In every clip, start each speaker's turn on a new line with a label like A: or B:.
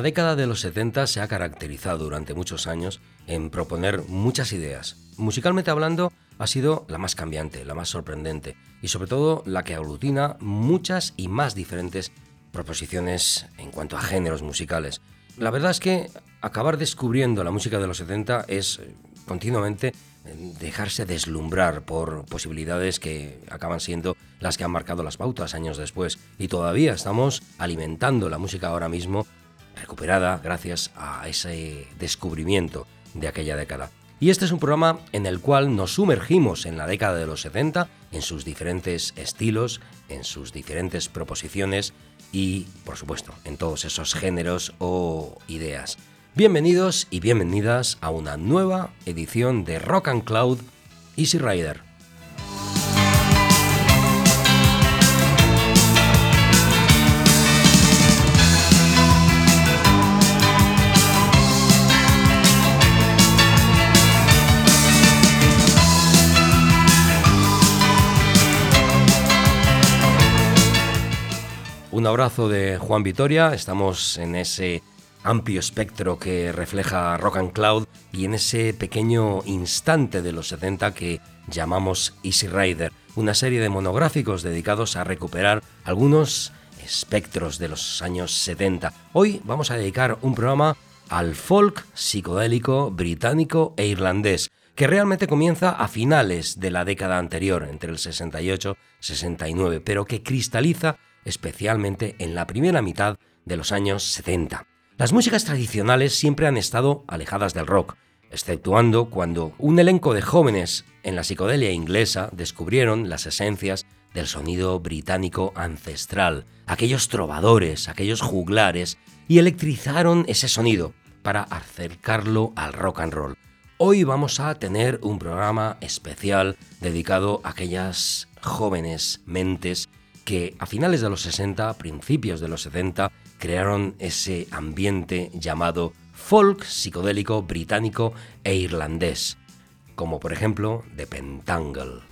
A: La década de los 70 se ha caracterizado durante muchos años en proponer muchas ideas. Musicalmente hablando, ha sido la más cambiante, la más sorprendente y sobre todo la que aglutina muchas y más diferentes proposiciones en cuanto a géneros musicales. La verdad es que acabar descubriendo la música de los 70 es eh, continuamente eh, dejarse deslumbrar por posibilidades que acaban siendo las que han marcado las pautas años después y todavía estamos alimentando la música ahora mismo recuperada gracias a ese descubrimiento de aquella década. Y este es un programa en el cual nos sumergimos en la década de los 70, en sus diferentes estilos, en sus diferentes proposiciones y, por supuesto, en todos esos géneros o ideas. Bienvenidos y bienvenidas a una nueva edición de Rock and Cloud Easy Rider. Un abrazo de Juan Vitoria, estamos en ese amplio espectro que refleja Rock and Cloud y en ese pequeño instante de los 70 que llamamos Easy Rider, una serie de monográficos dedicados a recuperar algunos espectros de los años 70. Hoy vamos a dedicar un programa al folk psicodélico británico e irlandés, que realmente comienza a finales de la década anterior, entre el 68 y 69, pero que cristaliza especialmente en la primera mitad de los años 70. Las músicas tradicionales siempre han estado alejadas del rock, exceptuando cuando un elenco de jóvenes en la psicodelia inglesa descubrieron las esencias del sonido británico ancestral, aquellos trovadores, aquellos juglares, y electrizaron ese sonido para acercarlo al rock and roll. Hoy vamos a tener un programa especial dedicado a aquellas jóvenes mentes que a finales de los 60, principios de los 70, crearon ese ambiente llamado folk psicodélico británico e irlandés, como por ejemplo The Pentangle.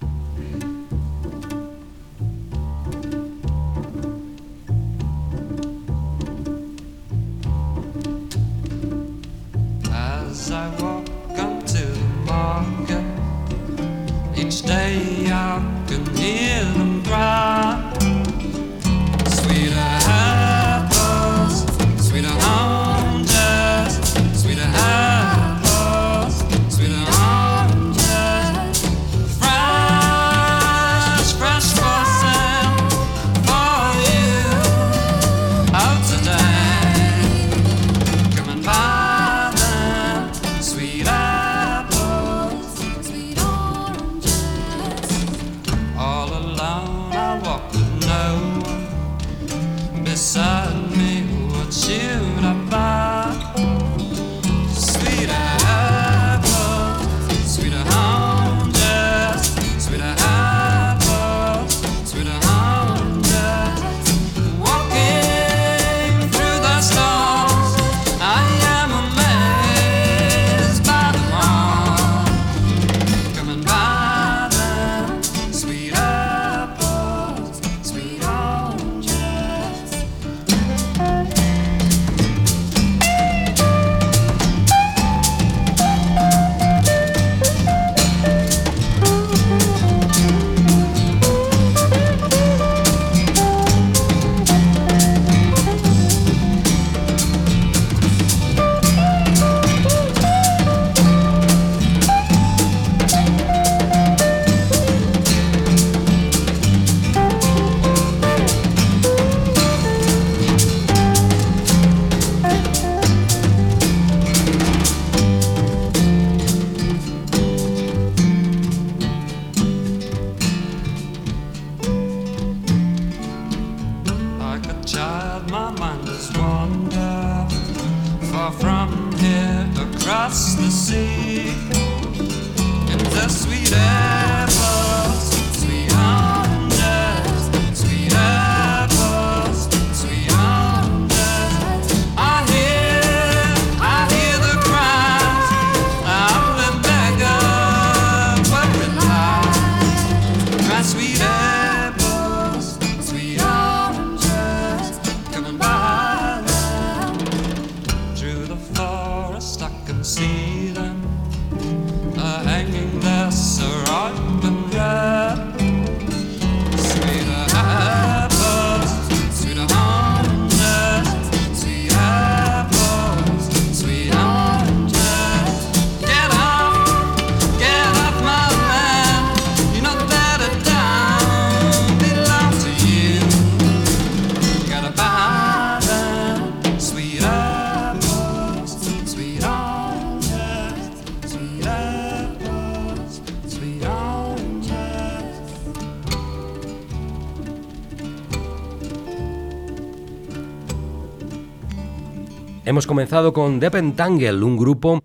A: Hemos comenzado con The Pentangle, un grupo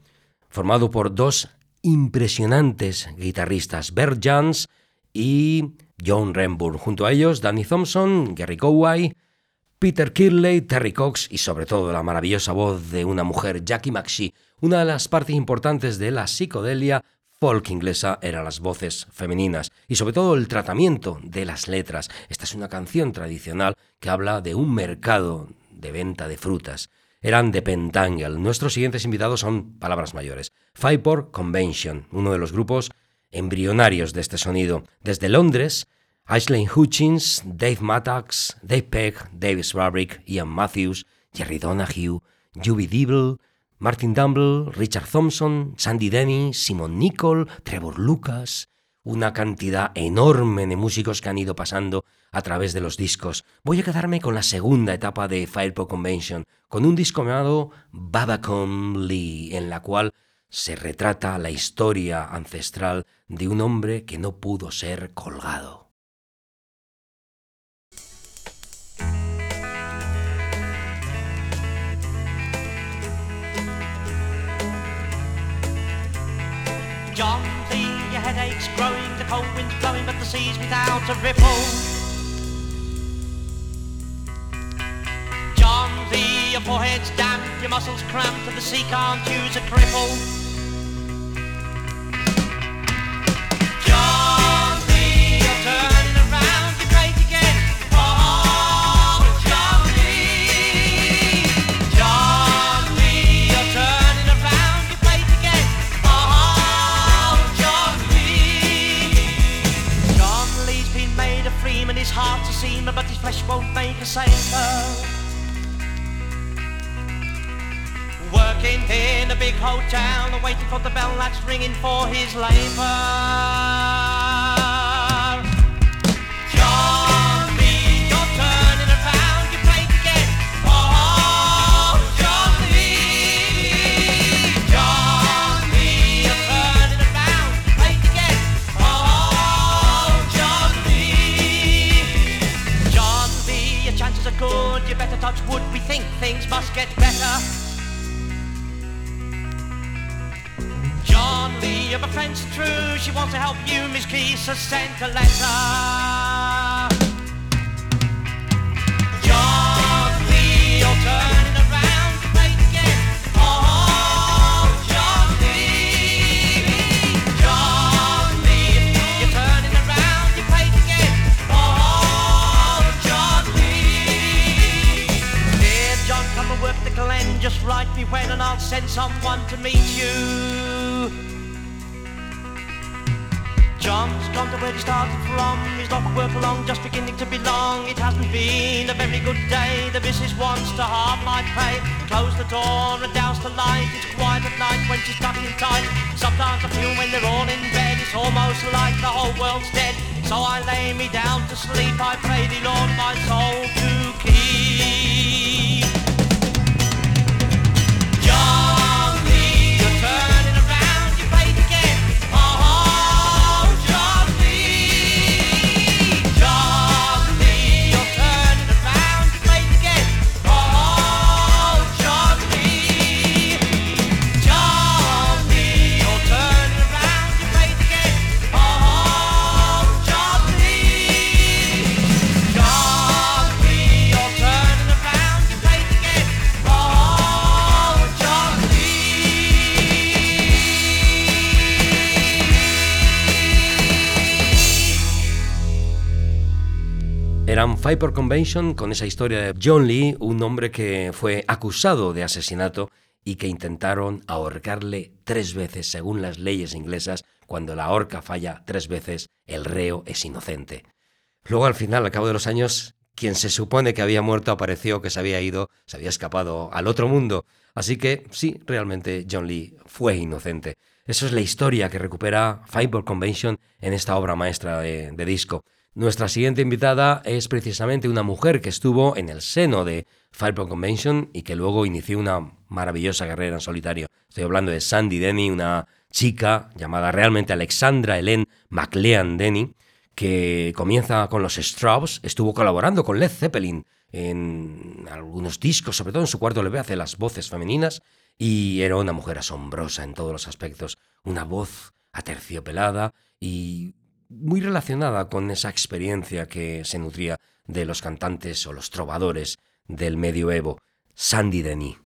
A: formado por dos impresionantes guitarristas, Bert Jans y John Renburn. Junto a ellos, Danny Thompson, Gary Coway, Peter Kirley, Terry Cox y sobre todo la maravillosa voz de una mujer, Jackie McShee. Una de las partes importantes de la psicodelia folk inglesa eran las voces femeninas y sobre todo el tratamiento de las letras. Esta es una canción tradicional que habla de un mercado de venta de frutas. Eran de Pentangle. Nuestros siguientes invitados son palabras mayores. Fireport Convention, uno de los grupos embrionarios de este sonido. Desde Londres, Aislinn Hutchins, Dave Mattax, Dave Peck, Davis Swarbrick, Ian Matthews, Jerry Donahue, Juby Dibble, Martin Dumble, Richard Thompson, Sandy Denny, Simon Nicol, Trevor Lucas, una cantidad enorme de músicos que han ido pasando a través de los discos. Voy a quedarme con la segunda etapa de Fireport Convention, con un disco llamado Babacom Lee, en la cual se retrata la historia ancestral de un hombre que no pudo ser colgado.
B: John your headache's growing, the cold wind's blowing, but the sea's without a ripple. John Lee, your forehead's damp, your muscles cramped, and the sea can't use a cripple. John Lee, you're turning around. Oh, John Lee. John you're turning around. Oh, John Lee. John Lee's been made a freeman, his heart's a seaman, but his flesh won't make a sailor. Working in a big hotel waiting for the bell that's ringing for his labor. Oh. Oh, touch wood, we think things must get better. John Lee, you're a friend's true. She wants to help you. Miss Keys has sent a letter. Write me when and I'll send someone to meet you. John's gone to where he started from. He's not work along, just beginning to belong. It hasn't been a very good day. The missus wants to half my pay. Close the door and douse the light. It's quiet at night when she's tucking tight. Sometimes I feel when they're all in bed, it's almost like the whole world's dead. So I lay me down to sleep. I pray the Lord my soul to keep.
A: Five Convention con esa historia de John Lee, un hombre que fue acusado de asesinato y que intentaron ahorcarle tres veces según las leyes inglesas. Cuando la horca falla tres veces, el reo es inocente. Luego al final, al cabo de los años, quien se supone que había muerto apareció que se había ido, se había escapado al otro mundo. Así que sí, realmente John Lee fue inocente. Eso es la historia que recupera Fireball Convention en esta obra maestra de, disco. Nuestra siguiente invitada es precisamente una mujer que estuvo en el seno de Fireball Convention y que luego inició una maravillosa carrera en solitario. Estoy hablando de Sandy Denny, una chica llamada realmente Alexandra Helen McLean Denny, que comienza con los Straubs, estuvo colaborando con Led Zeppelin en algunos discos, sobre todo en su cuarto le hace las voces femeninas y era una mujer asombrosa en todos los aspectos, una voz aterciopelada y muy relacionada con esa experiencia que se nutría de los cantantes o los trovadores del medioevo, Sandy Denis.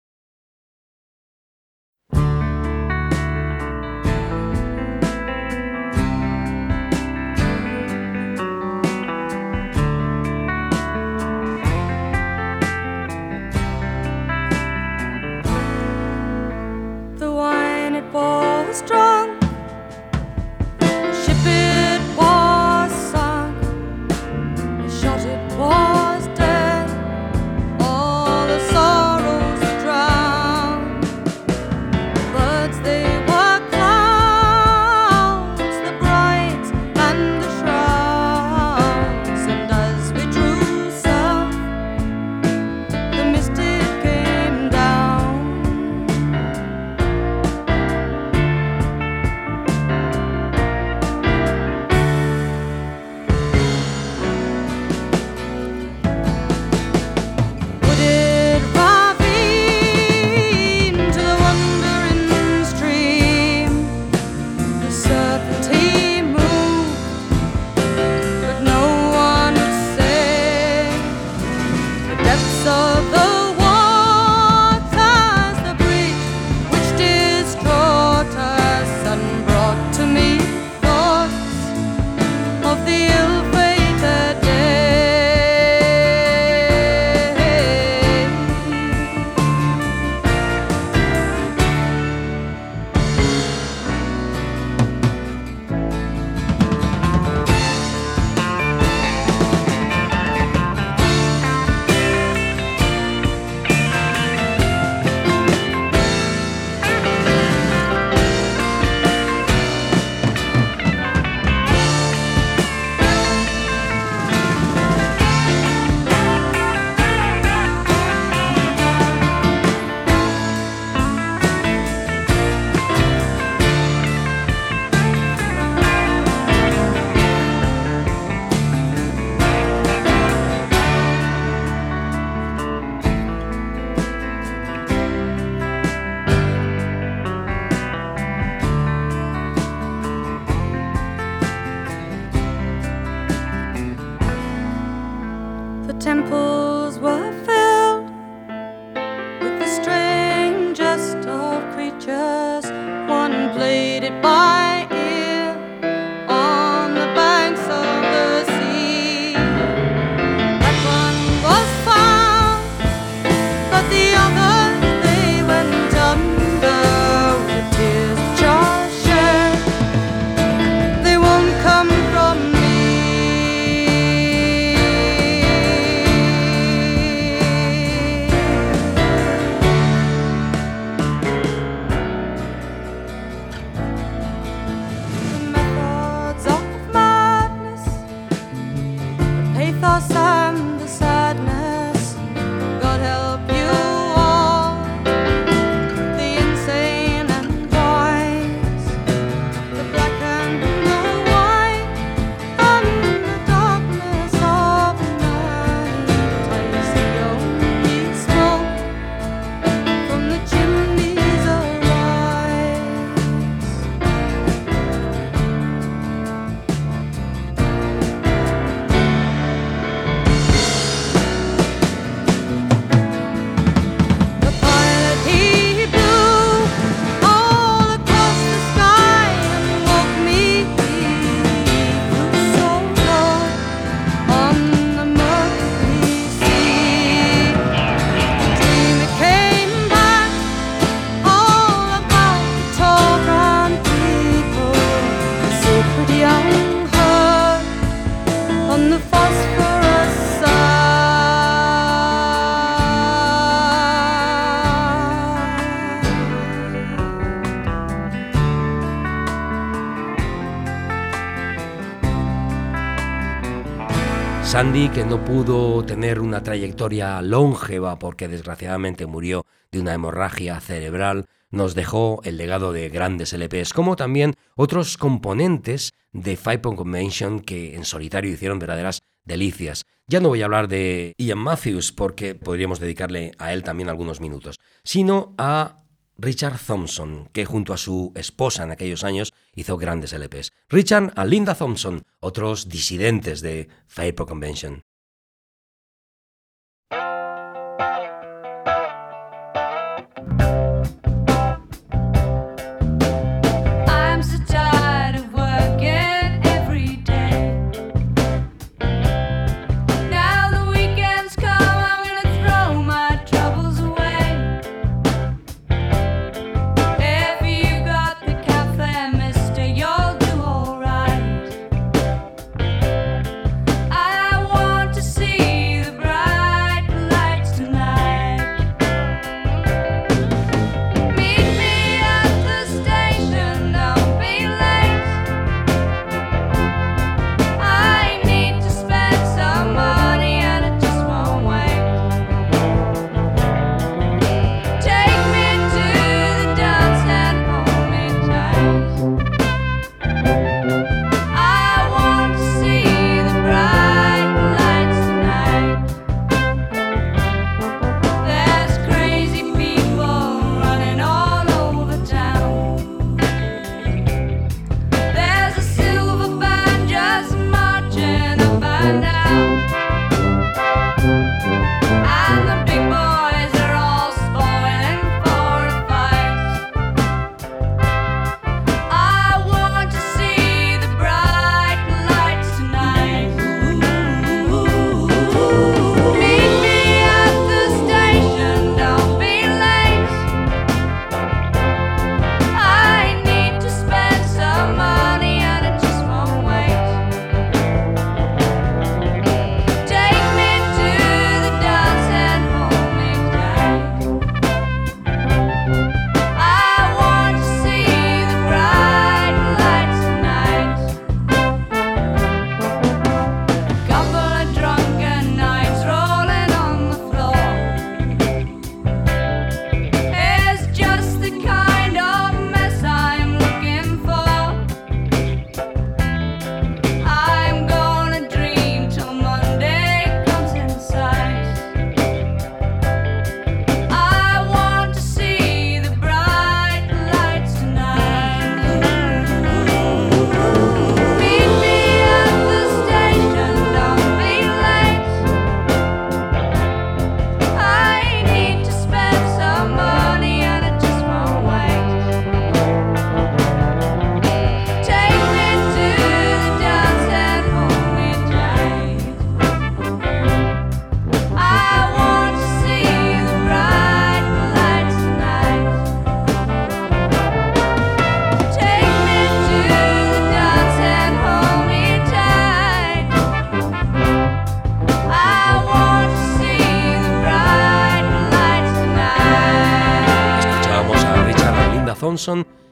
C: Sandy, que no pudo tener una trayectoria longeva porque desgraciadamente murió de una hemorragia cerebral, nos dejó el legado de grandes LPs, como también otros componentes de Five Point Convention que en solitario hicieron verdaderas delicias. Ya no voy a hablar de Ian Matthews porque podríamos dedicarle a él también algunos minutos, sino a Richard Thompson, que junto a su esposa en aquellos años hizo grandes LPs. Richard a Linda Thompson, otros disidentes de Fairport Convention.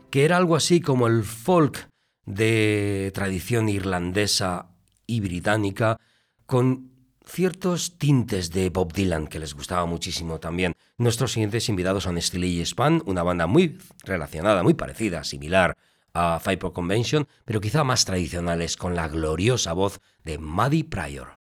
C: Que era algo así como el folk de tradición irlandesa y británica, con ciertos tintes de Bob Dylan que les gustaba muchísimo también. Nuestros siguientes invitados son Steely Span, una banda muy relacionada, muy parecida, similar a Five Convention, pero quizá más tradicionales, con la gloriosa voz de Maddie Pryor.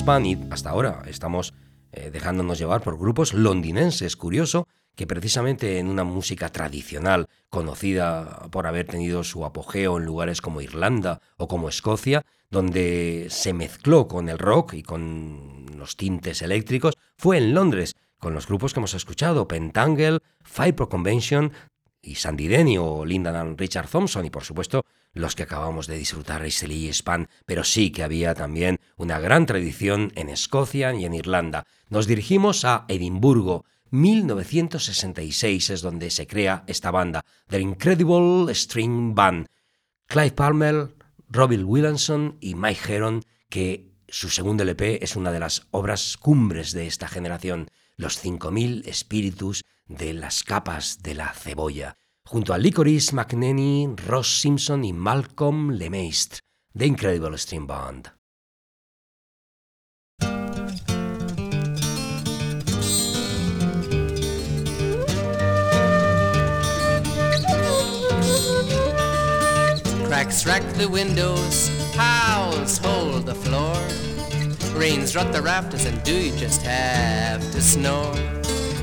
A: Y hasta ahora estamos eh, dejándonos llevar por grupos londinenses. Curioso que precisamente en una música tradicional, conocida por haber tenido su apogeo en lugares como Irlanda o como Escocia, donde se mezcló con el rock y con los tintes eléctricos, fue en Londres, con los grupos que hemos escuchado, Pentangle, Five Pro Convention y Sandy Denny o Linda Richard Thompson y por supuesto los que acabamos de disfrutar Isley y Span, pero sí que había también una gran tradición en Escocia y en Irlanda. Nos dirigimos a Edimburgo. 1966 es donde se crea esta banda, The Incredible String Band. Clive Palmer, Robbie Williamson y Mike Heron, que su segundo LP es una de las obras cumbres de esta generación, Los 5000 espíritus de las capas de la cebolla junto a Licorice McNanny, Ross Simpson y Malcolm LeMaistre, The Incredible String Band.
B: Cracks rack the windows, howls hold the floor. Rains rot the rafters and do you just have to snore?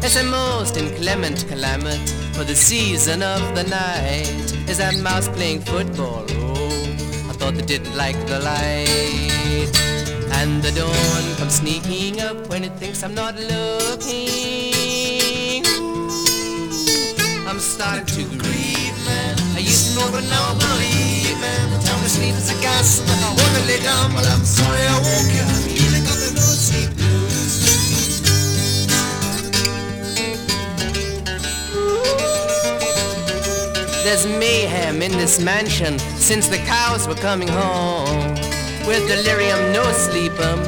B: It's a most inclement climate for the season of the night. Is that mouse playing football? Oh, I thought they didn't like the light. And the dawn comes sneaking up when it thinks I'm not looking. I'm starting to grieve, man. I used to know, but now I believe, man. The time to sleep is a gas. I wanna lay down, but I'm sorry I woke you. There's mayhem in this mansion since the cows were coming home. With delirium, no sleep 'em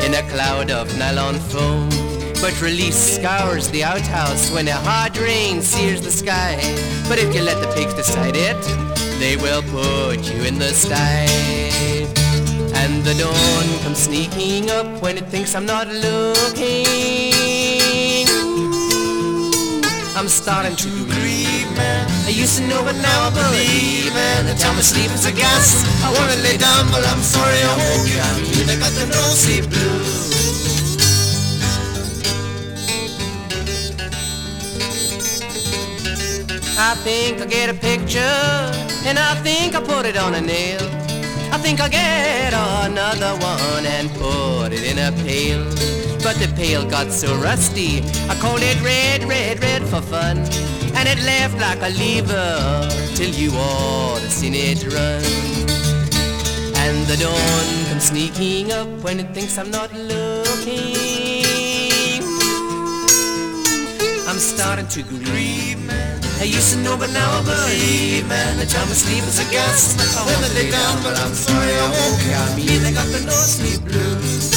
B: in a cloud of nylon foam. But release scours the outhouse when a hard rain sears the sky. But if you let the pigs decide it, they will put you in the sty. And the dawn comes sneaking up when it thinks I'm not looking. I'm starting to man. I used to know, but now I believe, man. The time of sleep is a gas. I wanna lay down, but I'm sorry I woke you. I mean, I got the no sleep blues. I think I'll get a picture, and I think I'll put it on a nail. I think I'll get another one and put it in a pail. But the pail got so rusty, I called it red, red, red for fun. And it left like a lever till you ought to seen it run. And the dawn comes sneaking up when it thinks I'm not looking. I'm starting to grieve, man. I used to know, but now I believe, man. The time of sleep is a gas. I wanna lay down, but I'm sorry I woke you. I mean, I got the no sleep blues.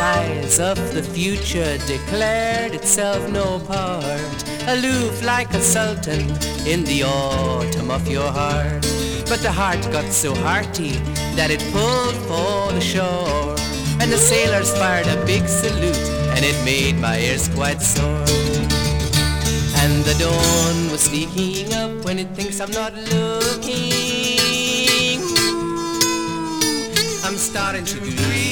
B: Size of the future declared itself no part, aloof like a sultan in the autumn of your heart. But the heart got so hearty that it pulled for the shore, and the sailors fired a big salute, and it made my ears quite sore. And the dawn was sneaking up when it thinks I'm not looking. I'm starting to man.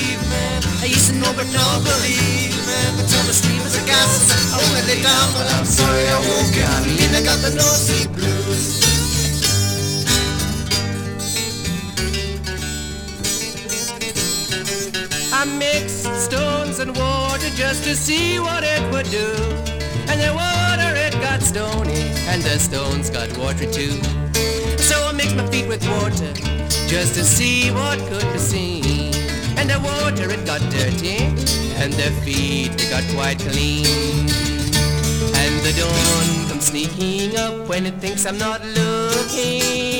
B: I used to know, but now believe, man. The time of sleep is a gas. I wanna lay down, but I'm sorry I woke. I mean, I got the no sleep blues. I mixed stones and water just to see what it would do. And the water it got stony, and the stones got water too. So I mixed my feet with water just to see what could be seen. And the water it got dirty, and the feet they got quite clean. And the dawn comes sneaking up when it thinks I'm not looking.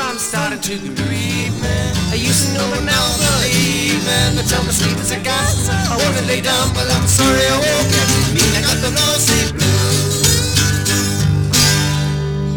B: I'm starting to grieve, man. I used to know, but now I believe, man. The time of sleep is a gas. I wanna lay down, but I'm sorry I woke up. I got the no sleep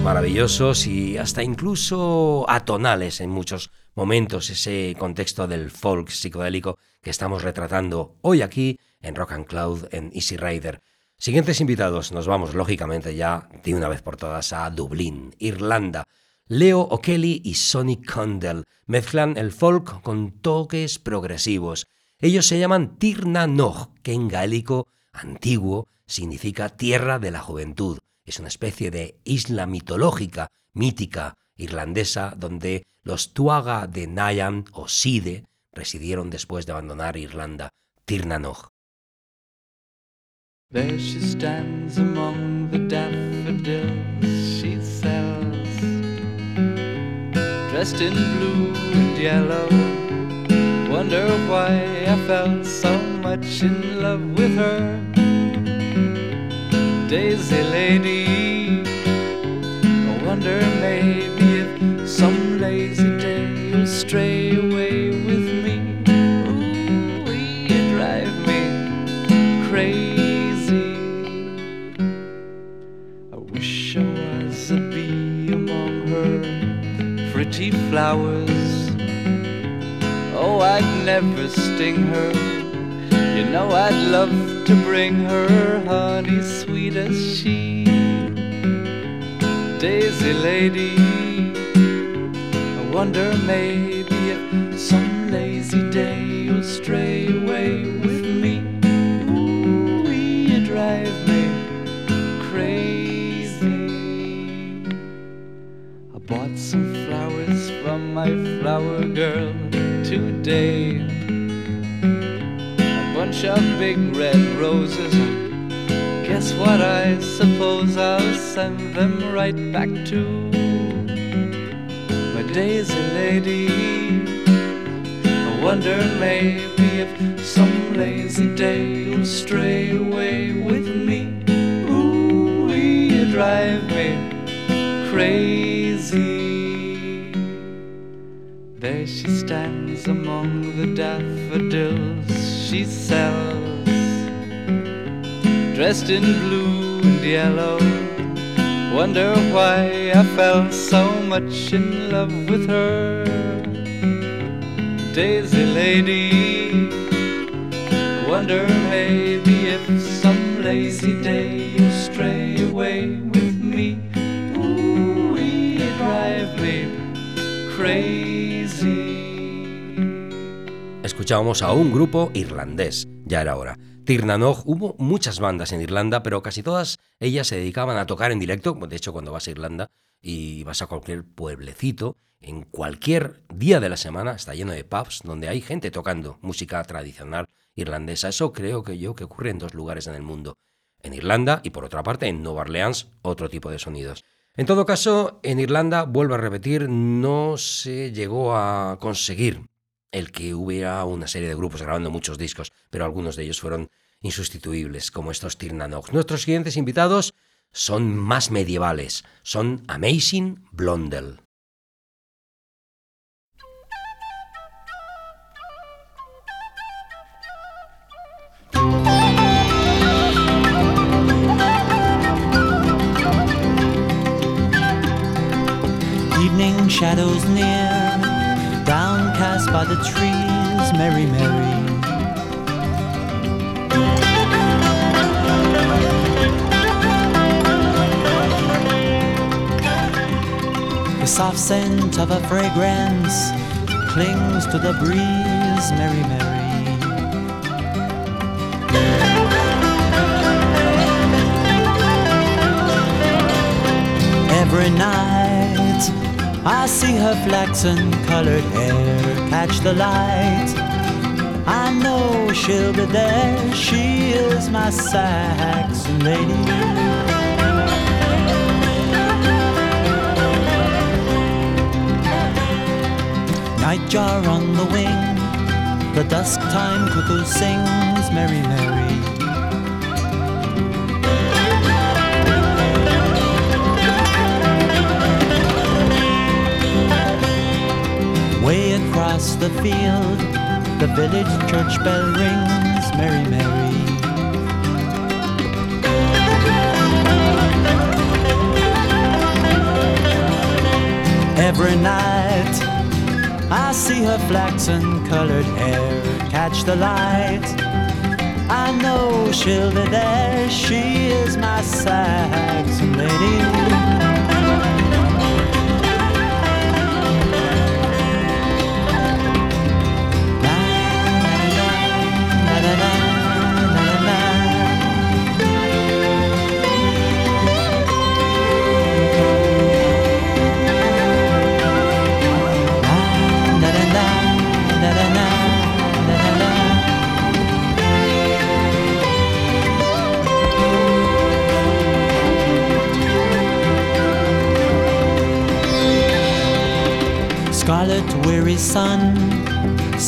A: maravillosos y hasta incluso atonales en muchos momentos ese contexto del folk psicodélico que estamos retratando hoy aquí en Rock and Cloud en Easy Rider. Siguientes invitados, nos vamos lógicamente ya de una vez por todas a Dublín, Irlanda. Leo O'Kelly y Sonny Condell mezclan el folk con toques progresivos. Ellos se llaman Tirna Nog, que en gaélico antiguo significa tierra de la juventud. Es una especie de isla mitológica, mítica, irlandesa, donde los Tuaga de Nayan o Side residieron después de abandonar Irlanda. Tirna Nog.
D: There she stands among the daffodils she sells, dressed in blue and yellow. Wonder why I fell so much in love with her. Daisy lady, I wonder maybe if some lazy day you'll stray away with me. Ooh, you drive me crazy. I wish I was a bee among her pretty flowers. Oh, I'd never sting her. You know I'd love to bring her honey sweet as she. Daisy lady, I wonder maybe if some lazy day you'll stray away with me. Ooh, you drive me crazy. I bought some flowers from my flower girl today. Bunch of big red roses. Guess what? I suppose I'll send them right back to my daisy lady. I wonder maybe if some lazy day you'll stray away with me. Ooh, you drive me crazy. There she stands among the daffodils she sells, dressed in blue and yellow. Wonder why I fell so much in love with her. Daisy lady, wonder maybe if some lazy day you'll stray away
A: Escuchábamos a un grupo irlandés, ya era hora. Tirnanog, hubo muchas bandas en Irlanda, pero casi todas ellas se dedicaban a tocar en directo. De hecho, cuando vas a Irlanda y vas a cualquier pueblecito, en cualquier día de la semana está lleno de pubs donde hay gente tocando música tradicional irlandesa. Eso creo que yo que ocurre en dos lugares en el mundo. En Irlanda y por otra parte en Nueva Orleans, otro tipo de sonidos. En todo caso, en Irlanda, vuelvo a repetir, no se llegó a conseguir el que hubiera una serie de grupos grabando muchos discos, pero algunos de ellos fueron insustituibles, como estos Tirnanox. Nuestros siguientes invitados son más medievales, son Amazing Blondel.
E: Evening shadows near, downcast by the trees, merry, merry. The soft scent of a fragrance clings to the breeze, merry, merry. Every night I see her flaxen colored hair catch the light. I know she'll be there. She is my Saxon lady. Nightjar on the wing, the dusk time cuckoo sings, Merry, Mary. Way across the field, the village church bell rings, Mary, Mary. Every night, I see her flaxen colored hair catch the light. I know she'll be there. She is my Saxon lady.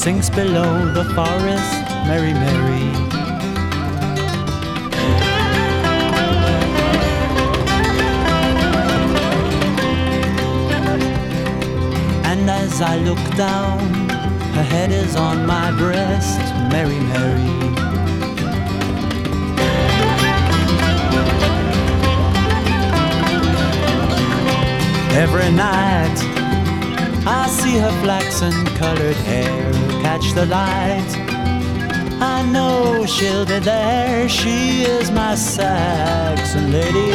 E: Sinks below the forest, Mary, Mary. And as I look down, her head is on my breast, Mary, Mary. Every night see flaxen colored hair the light. I know she'll be there. She is my Saxon lady.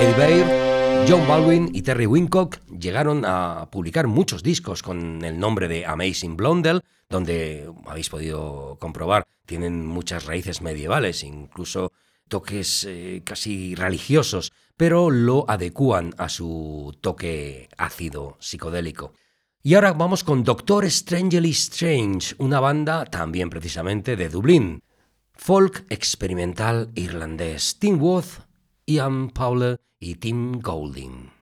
A: Eddie John Baldwin y Terry Wincock llegaron a publicar muchos discos con el nombre de Amazing Blondel, donde habéis podido comprobar tienen muchas raíces medievales, incluso toques eh, casi religiosos, pero lo adecúan a su toque ácido psicodélico. Y ahora vamos con Doctor Strangely Strange, una banda también precisamente de Dublín. Folk experimental irlandés. Tim Wood, Ian Powell y Tim Golding.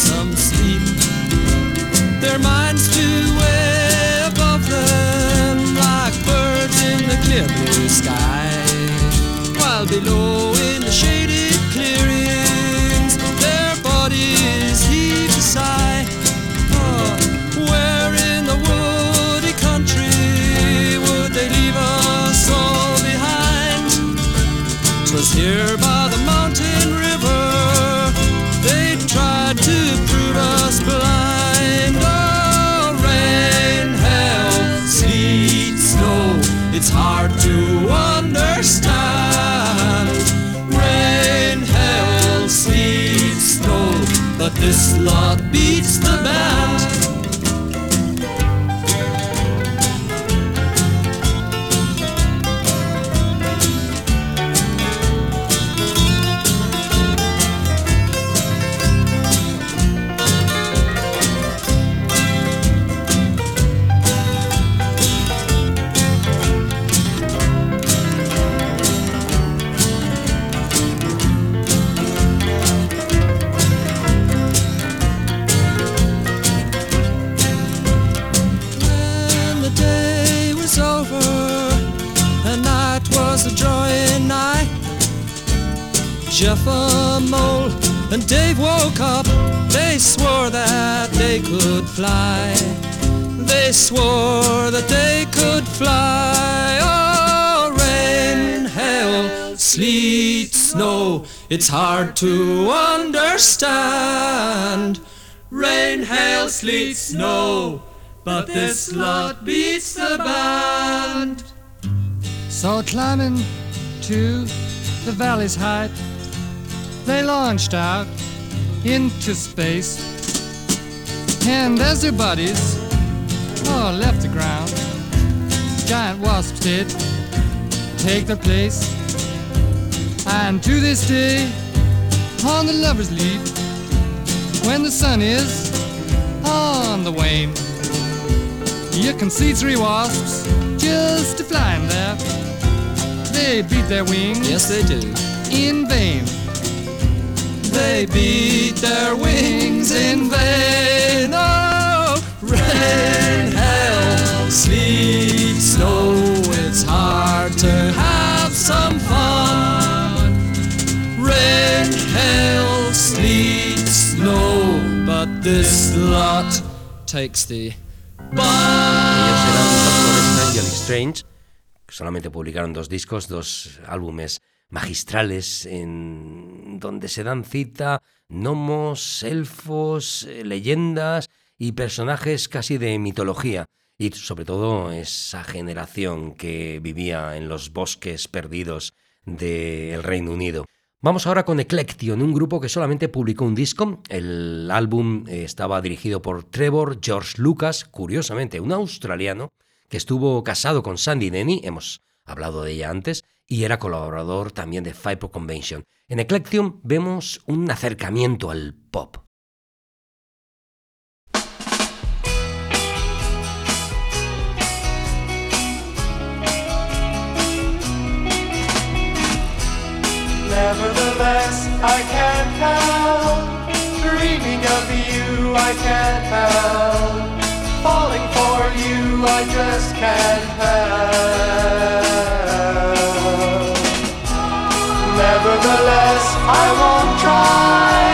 F: Some sleep. Their minds flew way above them, like birds in the clear blue sky, while below in the shaded clearings, their bodies heaved a sigh. Oh, where in the woody country would they leave us all behind? 'Twas here this lot beats the band. Mole and Dave woke up. They swore that they could fly. They swore that they could fly. Oh, rain, hail, sleet, snow. It's hard to understand. Rain, hail, sleet, snow. But this lot beats the band.
G: So climbing to the valley's height, they launched out into space. And as their buddies all left the ground, giant wasps did take their place. And to this day, on the lover's leap, when the sun is on the wane, you can see three wasps just a flying there. They beat their wings
F: Yes, they do.
G: in vain. They beat their wings in vain. Oh, rain, hail, sleet, snow, it's hard to have some fun. Rain, hail, sleet, snow, but this lot takes the
A: Ellos eran Doctor Strange y Strange, que solamente publicaron dos discos, dos álbumes magistrales en donde se dan cita gnomos, elfos, eh, leyendas y personajes casi de mitología. Y sobre todo esa generación que vivía en los bosques perdidos del Reino Unido. Vamos ahora con Eclection, un grupo que solamente publicó un disco. El álbum estaba dirigido por Trevor George Lucas, curiosamente un australiano que estuvo casado con Sandy Denny, hemos hablado de ella antes, y era colaborador también de Five Convention. En Eclection vemos un acercamiento al pop.
H: Nevertheless, I can't help dreaming of you. I can't help falling for you. I just can't help. Nevertheless, I won't try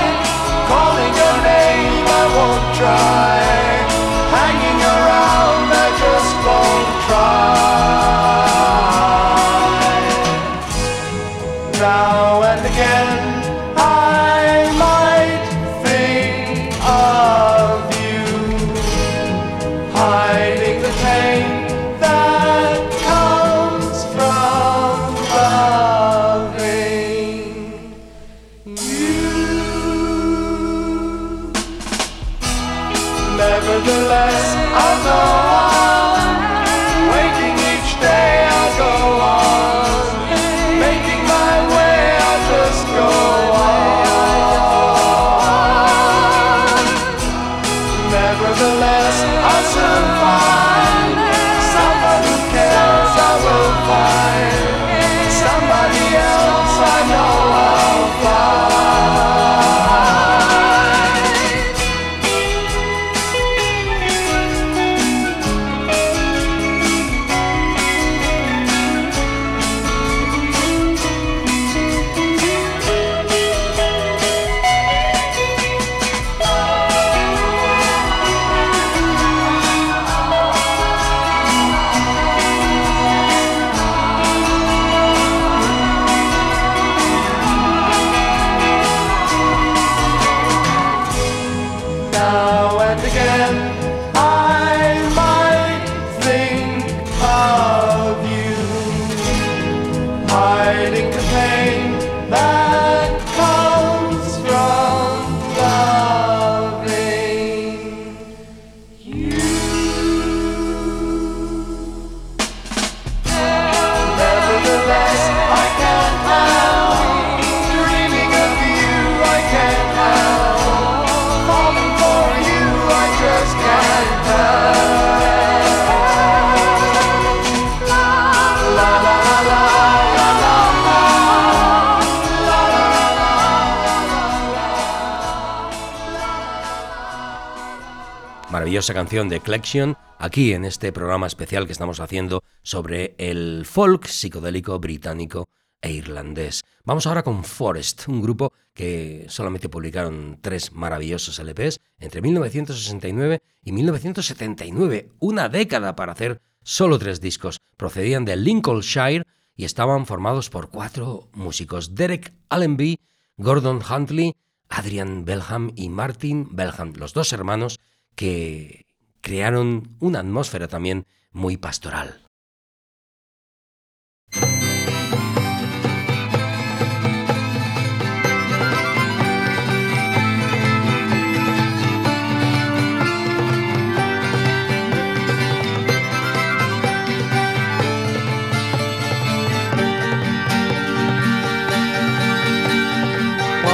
A: Maravillosa canción de Collection, aquí en este programa especial que estamos haciendo sobre el folk psicodélico británico e irlandés. Vamos ahora con Forest, un grupo que solamente publicaron tres maravillosos LPs entre 1969 y 1979, una década para hacer solo tres discos. Procedían de Lincolnshire y estaban formados por cuatro músicos, Derek Allenby, Gordon Huntley, Adrian Belham y Martin Belham, los dos hermanos que crearon una atmósfera también muy pastoral.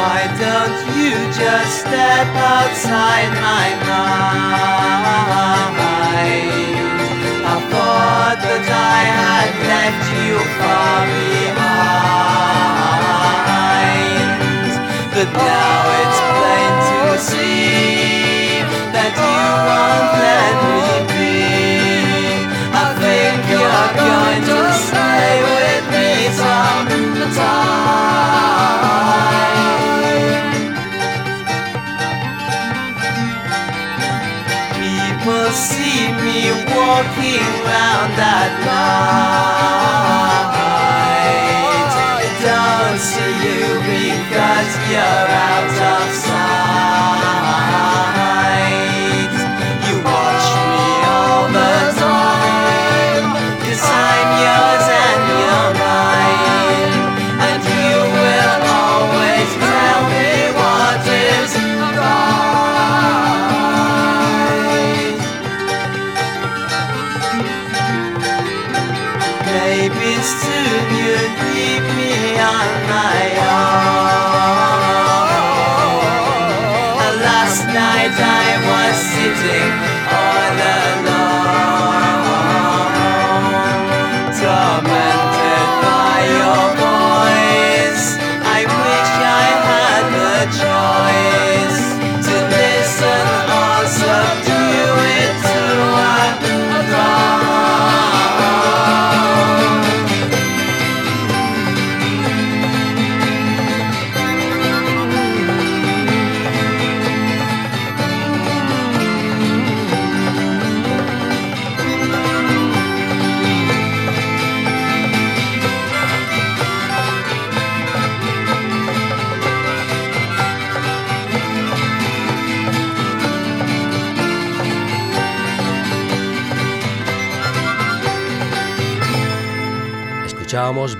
I: Why don't you just step outside my mind? I thought that I had left you far behind. The Now it's plain to see that you won't let me be. I think you're going to stay with me sometime. Me walking round at night. Don't see you because you're out of sight.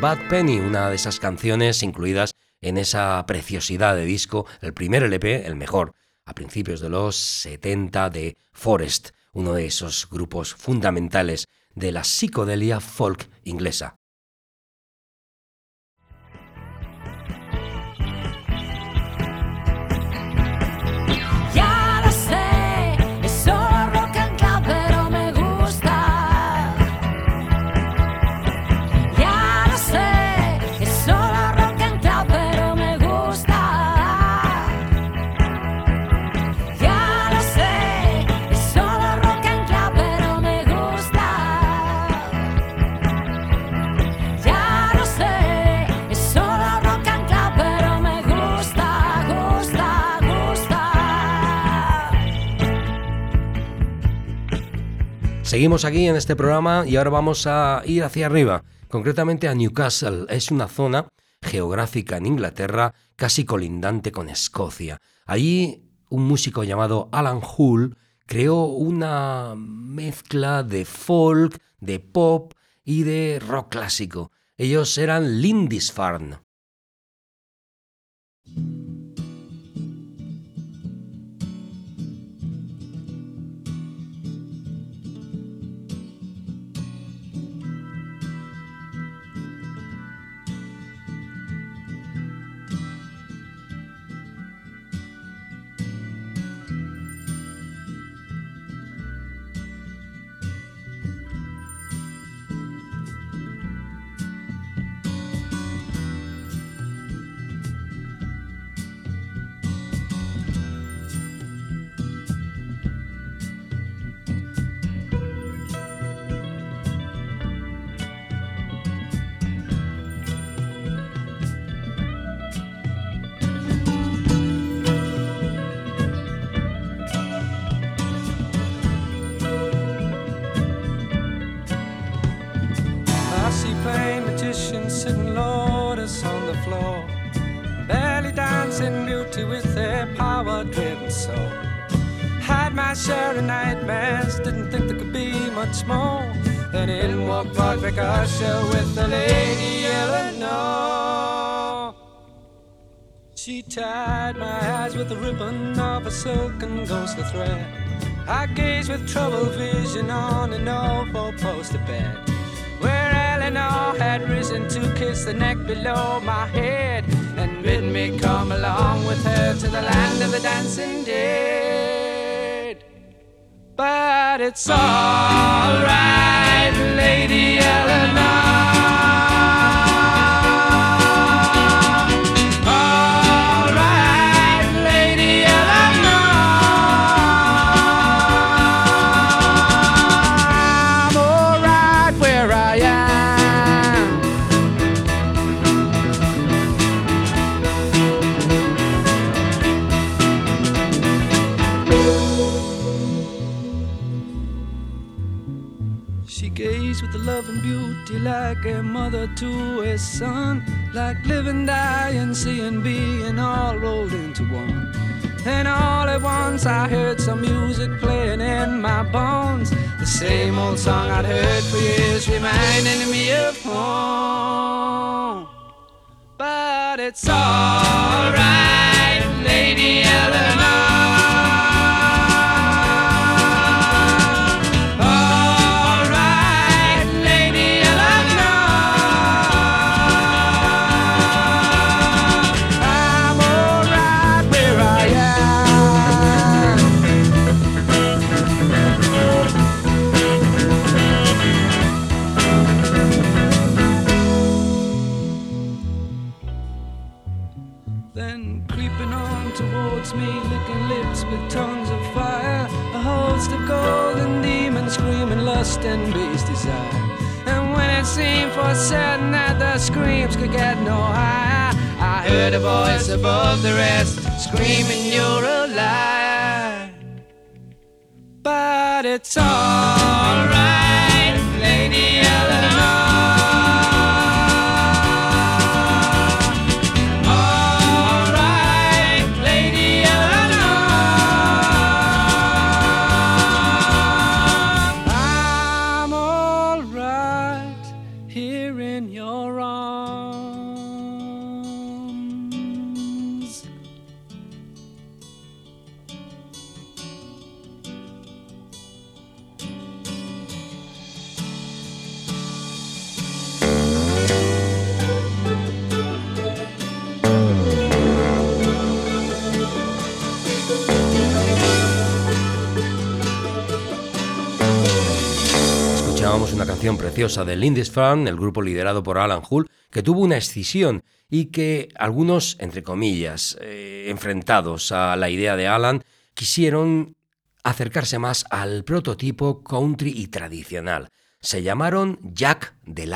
A: Bad Penny, una de esas canciones incluidas en esa preciosidad de disco, el primer LP, el mejor, a principios de los 70 de Forest, uno de esos grupos fundamentales de la psicodelia folk inglesa. Seguimos aquí en este programa y ahora vamos a ir hacia arriba, concretamente a Newcastle. Es una zona geográfica en Inglaterra casi colindante con Escocia. Allí un músico llamado Alan Hull creó una mezcla de folk, de pop y de rock clásico. Ellos eran Lindisfarne.
J: With the Lady Eleanor. She tied my eyes with the ribbon of a silken ghostly thread. I gazed with troubled vision on an old four-poster bed where Eleanor had risen to kiss the neck below my head and bid me come along with her to the land of the dancing dead. But it's alright, Lady mother to a son, like living, dying, seeing, being all rolled into one. And all at once I heard some music playing in my bones. The same old song I'd heard for years, reminding me of home. But it's alright, Lady Eleanor. Certain that the screams could get no higher, I heard a voice above the rest screaming, You're a liar. But it's alright,
A: preciosa de Lindisfarne, el grupo liderado por Alan Hull, que tuvo una escisión y que algunos, entre comillas, eh, enfrentados a la idea de Alan, quisieron acercarse más al prototipo country y tradicional. Se llamaron Jack the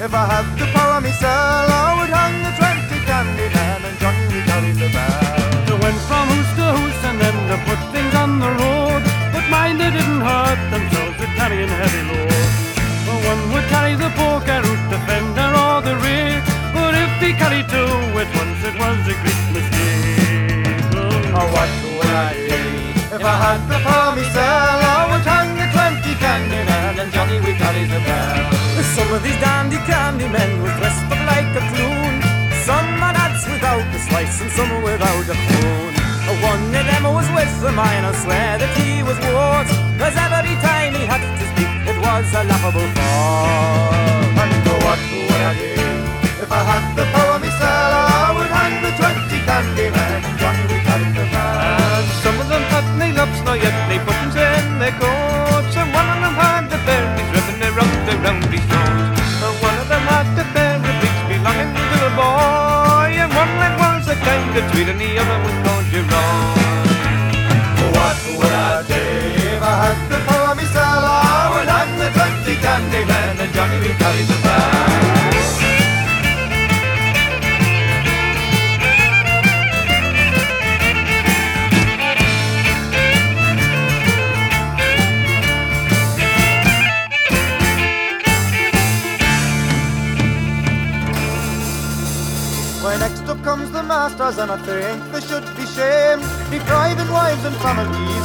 H: if I had the power myself? I would hang the twenty Candyman, and Johnny carry the bell.
K: They went from hoose to hoose and then they put things on the road. But mind they didn't hurt themselves with carrying heavy loads. For one would carry the poker root, the fender or the rake. But if he carried two at once, it was a great mistake.
H: Oh, what would I do if I had the power
L: Some of these dandy candy men was dressed up like a clown. Some had hats without the slice and some without a crown. One of them was with the mine, I swear that he was worse. Cause every time he had to speak, it was a laughable fall.
H: And what would I do if I had the power myself? I would hang the twenty Candyman, and Johnny would carry the bell.
K: Some of them had nae lumps, nor yet nae buttons in their coats. And one of them had the berries ribbon around around his throat. Was a kind of tweed, and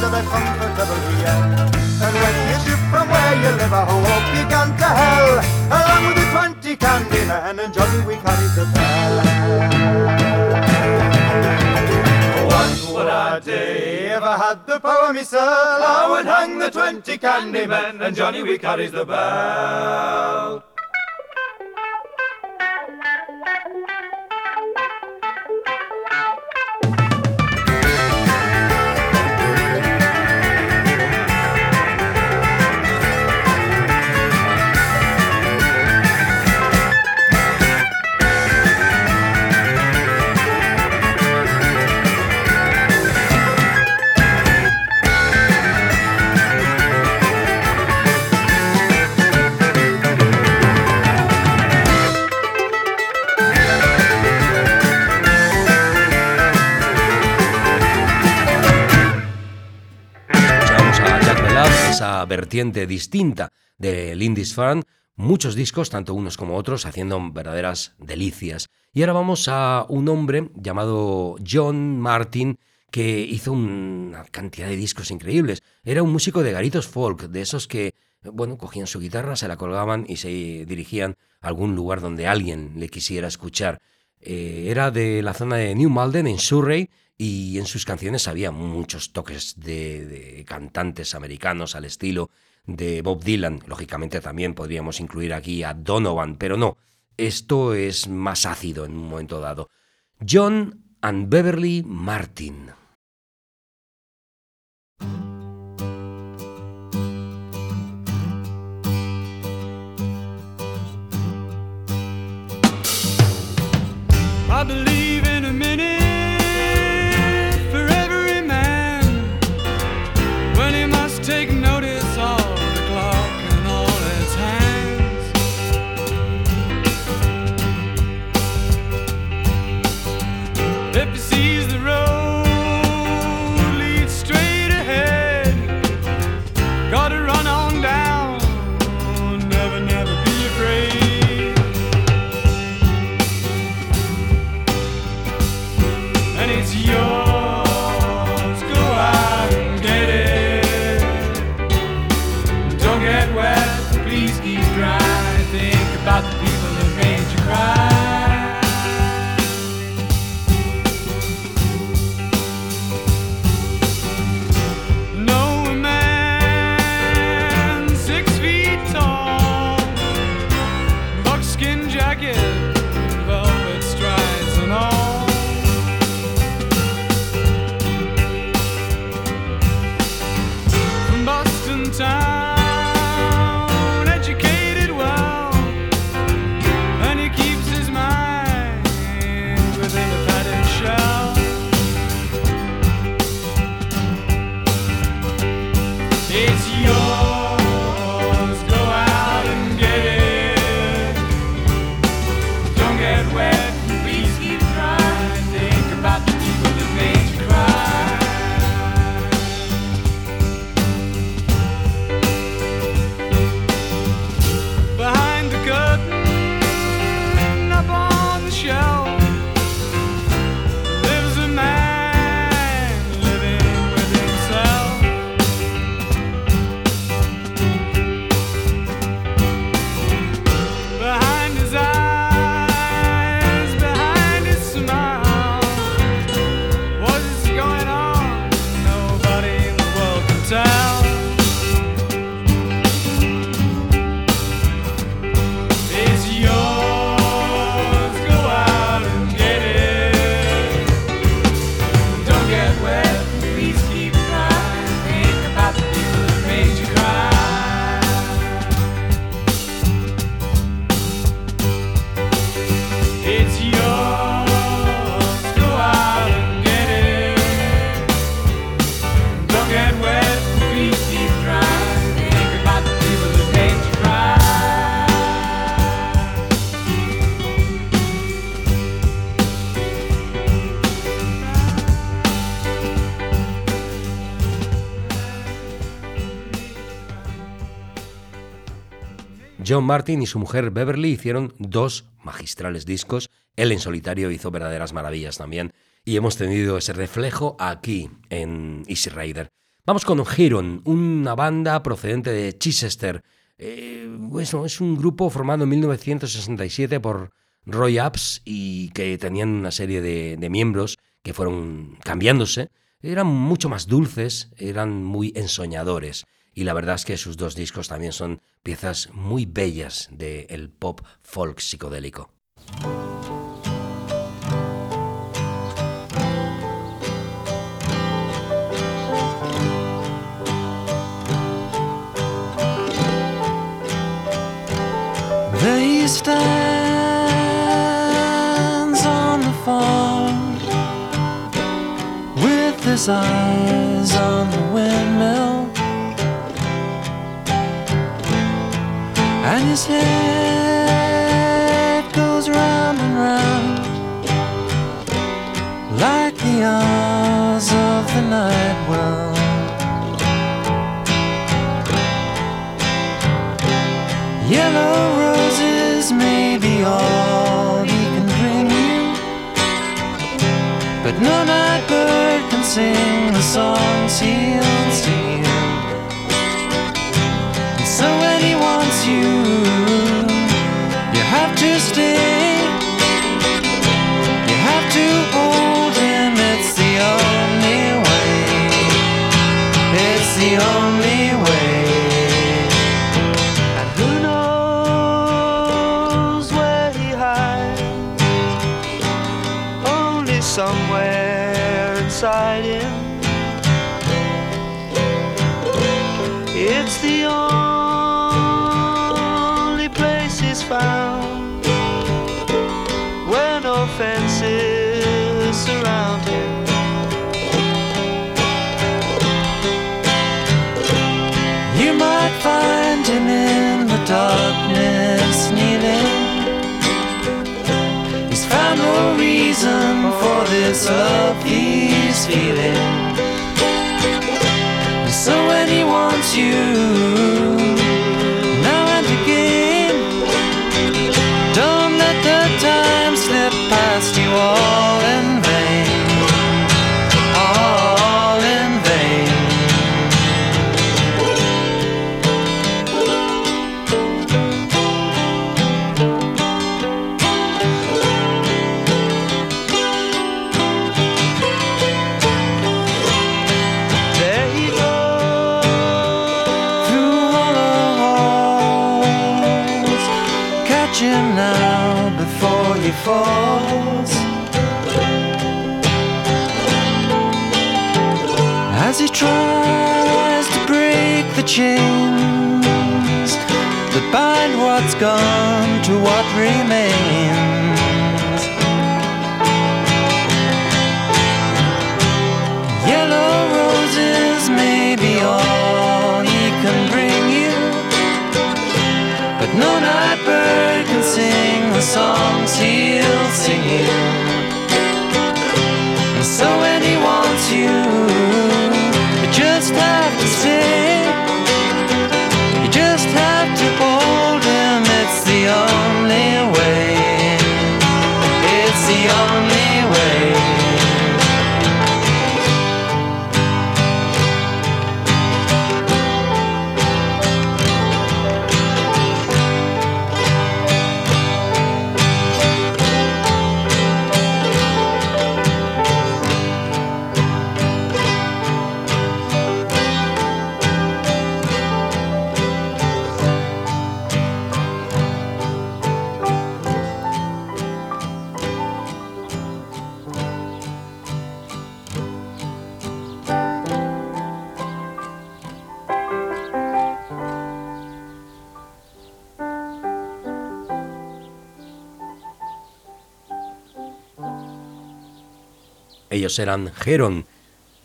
H: of their comfortable end And when you ship from where you live I hope you gone to hell Along with the twenty candy men and Johnny we carry the bell. What would I do if I had the power myself I would hang the twenty candy men and Johnny we carries the bell
M: vertiente distinta de Lindisfarne, muchos discos, tanto unos como otros, haciendo verdaderas delicias. Y ahora vamos a un hombre llamado John Martin, que hizo una cantidad de discos increíbles. Era un músico de garitos folk, de esos que, bueno, cogían su guitarra, se la colgaban y se dirigían a algún lugar donde alguien le quisiera escuchar. Eh, era de la zona de New Malden, en Surrey, y en sus canciones había muchos toques de, cantantes americanos al estilo de Bob Dylan. Lógicamente también podríamos incluir aquí a Donovan, pero no, esto es más ácido en un momento dado. John and Beverly Martin. John Martin y su mujer Beverly hicieron dos magistrales discos. Él en solitario hizo verdaderas maravillas también. Y hemos tenido ese reflejo aquí en Easy Rider. Vamos con Heron, una banda procedente de Chichester. Eh, bueno, es un grupo formado en 1967 por Roy Apps y que tenían una serie de, de miembros que fueron cambiándose. Eran mucho más dulces, eran muy ensoñadores. Y la verdad es que sus dos discos también son piezas muy bellas del pop folk psicodélico.
N: Stands on the farm with his eyes on the windmill And his head goes round and round like the hours of the night world.
O: Yellow roses may be all he can bring you, but no night bird can sing the songs he'll sing. Wants you, you have to stay. You have to hold him, it's the only way. It's the only way.
D: And who knows where he hides? Only somewhere inside him. It's the only
O: find him in the darkness kneeling. He's found no reason for this love he's feeling. So when he wants you, chains that bind what's gone to what remains. Yellow roses may be all he can bring you, but no night bird can sing the songs he'll sing you.
A: Ellos eran Heron.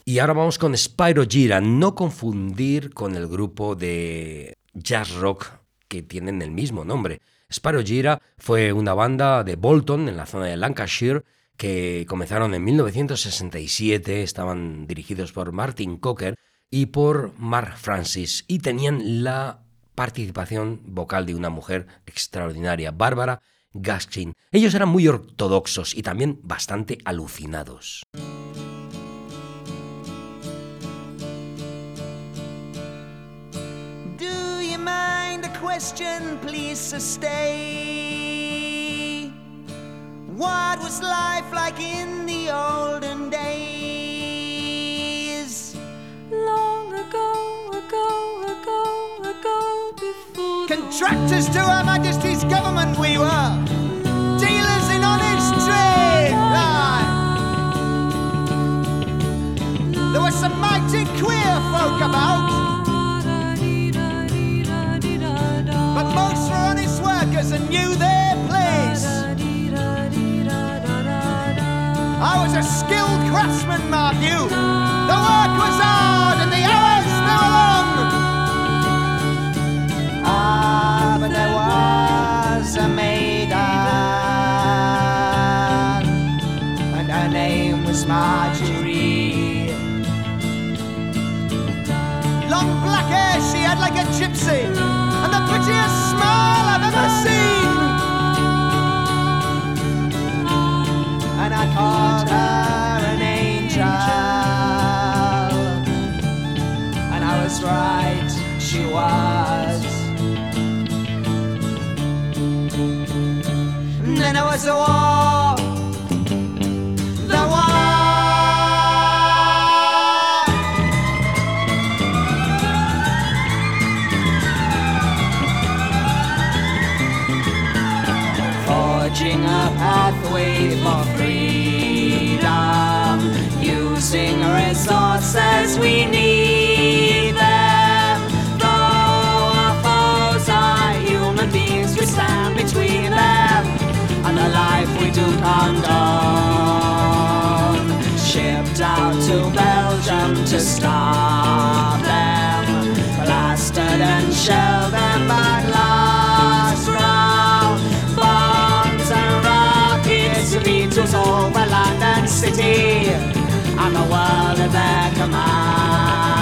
A: Y ahora vamos con Spyro Gira, no confundir con el grupo de jazz rock que tienen el mismo nombre. Spyro Gira fue una banda de Bolton, en la zona de Lancashire, que comenzaron en 1967, estaban dirigidos por Martin Cocker y por Mark Francis, y tenían la participación vocal de una mujer extraordinaria, Bárbara Gaskin. Ellos eran muy ortodoxos y también bastante alucinados.
I: Do you mind a question, please so stay? What was life like in the olden days?
D: Contractors to Her Majesty's government we were. Dealers in honest trade. Aye. There were some mighty queer folk about. But most were honest workers and knew their place. I was a skilled craftsman, mark you. The work was hard
I: Ah, but there was a maiden, and her name was Margery.
D: Long black hair she had like a gypsy, and the prettiest smile I've ever seen.
I: And I called her an angel, and I was right, she was. War. Forging a pathway for freedom, using resources we need to Belgium to stop them, blasted and shell them, but lost ground. Bombs and rockets, beetles over land and city, and the world at their command.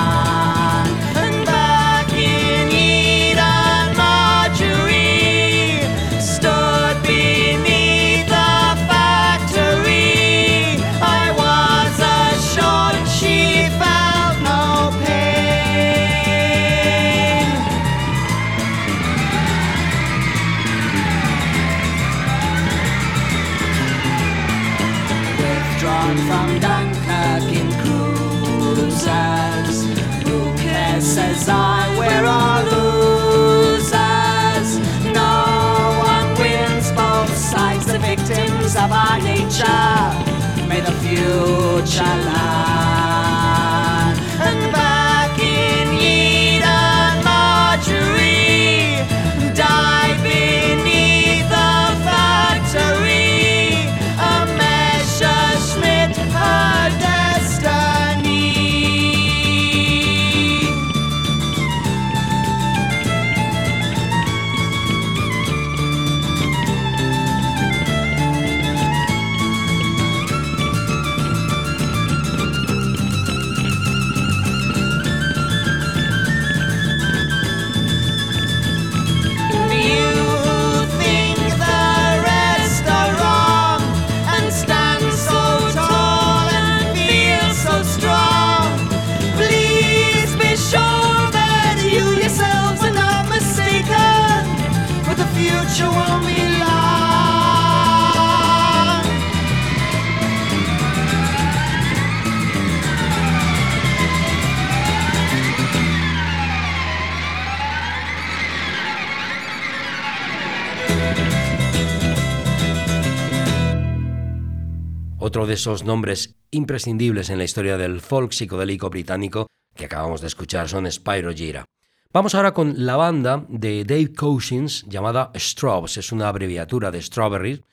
A: Otro de esos nombres imprescindibles en la historia del folk psicodélico británico que acabamos de escuchar son Spyro Gira. Vamos ahora con la banda de Dave Cousins llamada Straubs, es una abreviatura de Strawberry,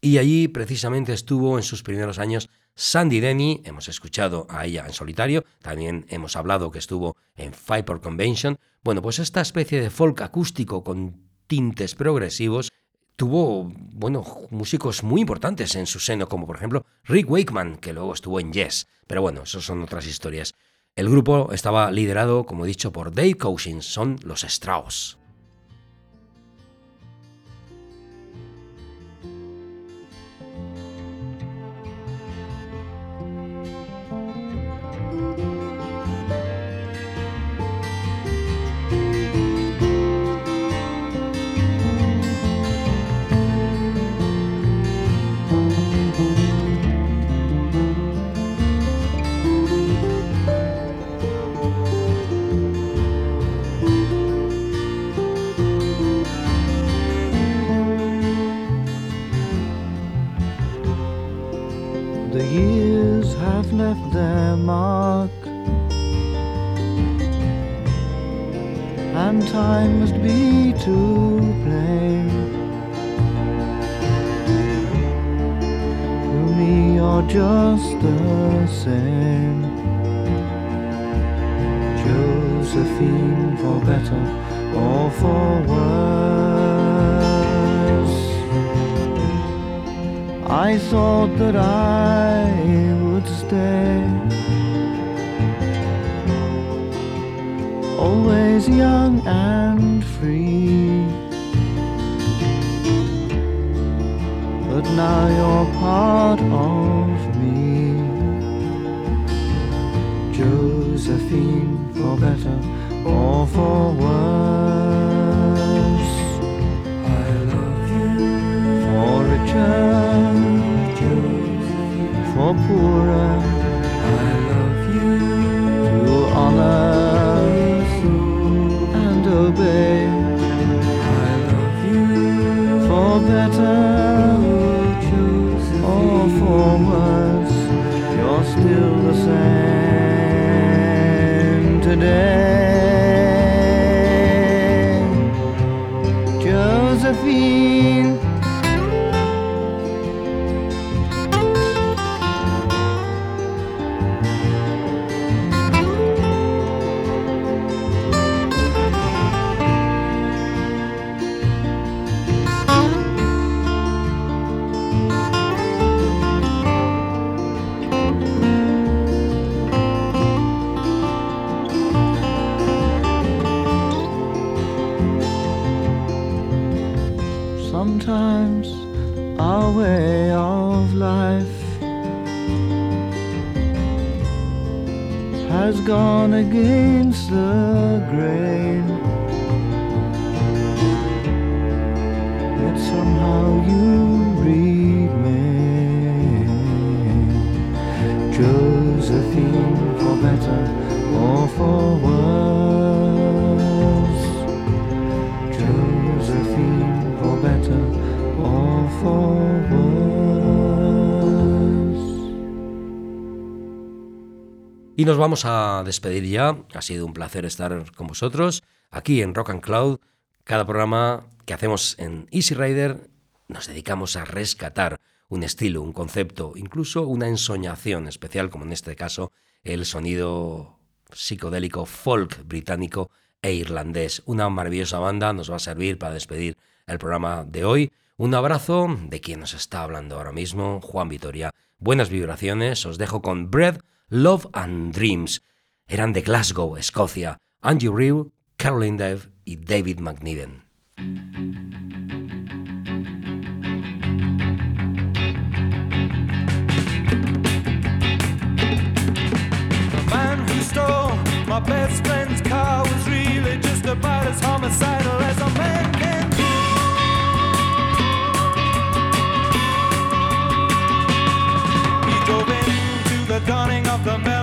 A: y allí precisamente estuvo en sus primeros años Sandy Denny, hemos escuchado a ella en solitario, también hemos hablado que estuvo en Five Convention. Bueno, pues esta especie de folk acústico con tintes progresivos tuvo, bueno, músicos muy importantes en su seno, como por ejemplo Rick Wakeman, que luego estuvo en Yes. Pero bueno, eso son otras historias. El grupo estaba liderado, como he dicho, por Dave Cousins, son los Strauss.
P: Left their mark, and time must be to blame. To me, you're just the same. Josephine, for better or for worse. I thought that I would stay. Always young and free. But now you're part of me. Josephine, for better or for worse for
A: Y nos vamos a despedir ya. Ha sido un placer estar con vosotros aquí en Rock and Cloud. Cada programa que hacemos en Easy Rider nos dedicamos a rescatar un estilo, un concepto, incluso una ensoñación especial, como en este caso el sonido psicodélico folk británico e irlandés. Una maravillosa banda nos va a servir para despedir el programa de hoy. Un abrazo de quien nos está hablando ahora mismo, Juan Vitoria. Buenas vibraciones, os dejo con Bread, Love and Dreams. Eran de Glasgow, Escocia. Angie Rew, Caroline Dave y David McNiven.
H: My best friend's car was really just about as homicidal the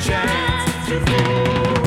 H: chance to fall.